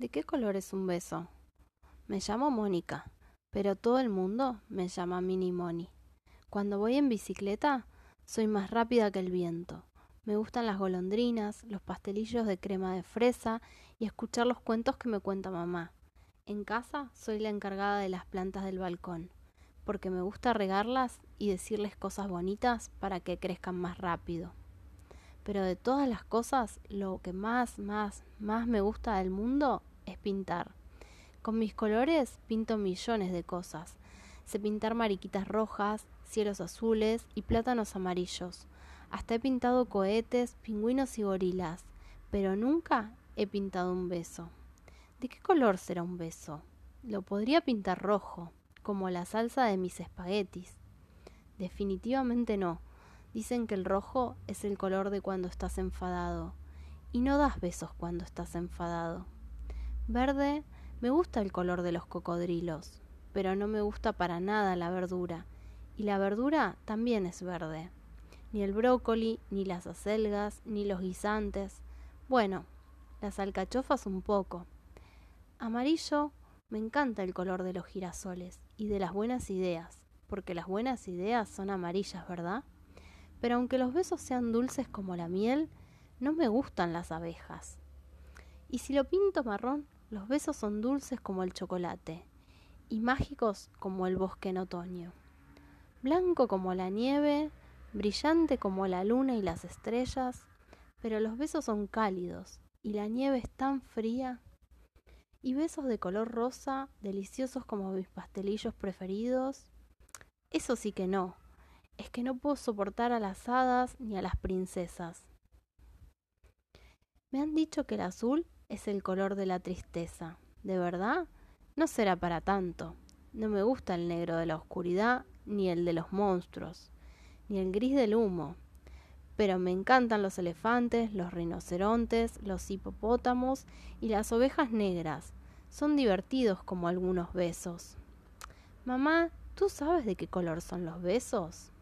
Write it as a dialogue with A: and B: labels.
A: ¿De qué color es un beso? Me llamo Mónica, pero todo el mundo me llama Mini Moni. Cuando voy en bicicleta, soy más rápida que el viento. Me gustan las golondrinas, los pastelillos de crema de fresa y escuchar los cuentos que me cuenta mamá. En casa soy la encargada de las plantas del balcón, porque me gusta regarlas y decirles cosas bonitas para que crezcan más rápido. Pero de todas las cosas, lo que más, más, más me gusta del mundo es pintar. Con mis colores pinto millones de cosas. Sé pintar mariquitas rojas, cielos azules y plátanos amarillos. Hasta he pintado cohetes, pingüinos y gorilas, pero nunca he pintado un beso. ¿De qué color será un beso? Lo podría pintar rojo, como la salsa de mis espaguetis. Definitivamente no. Dicen que el rojo es el color de cuando estás enfadado. Y no das besos cuando estás enfadado. Verde, me gusta el color de los cocodrilos, pero no me gusta para nada la verdura. Y la verdura también es verde. Ni el brócoli, ni las acelgas, ni los guisantes. Bueno, las alcachofas un poco. Amarillo, me encanta el color de los girasoles y de las buenas ideas, porque las buenas ideas son amarillas, ¿verdad? Pero aunque los besos sean dulces como la miel, no me gustan las abejas. Y si lo pinto marrón, los besos son dulces como el chocolate y mágicos como el bosque en otoño. Blanco como la nieve, brillante como la luna y las estrellas, pero los besos son cálidos y la nieve es tan fría. Y besos de color rosa, deliciosos como mis pastelillos preferidos. Eso sí que no. Es que no puedo soportar a las hadas ni a las princesas. Me han dicho que el azul es el color de la tristeza. ¿De verdad? No será para tanto. No me gusta el negro de la oscuridad, ni el de los monstruos, ni el gris del humo. Pero me encantan los elefantes, los rinocerontes, los hipopótamos y las ovejas negras. Son divertidos como algunos besos. Mamá, ¿tú sabes de qué color son los besos?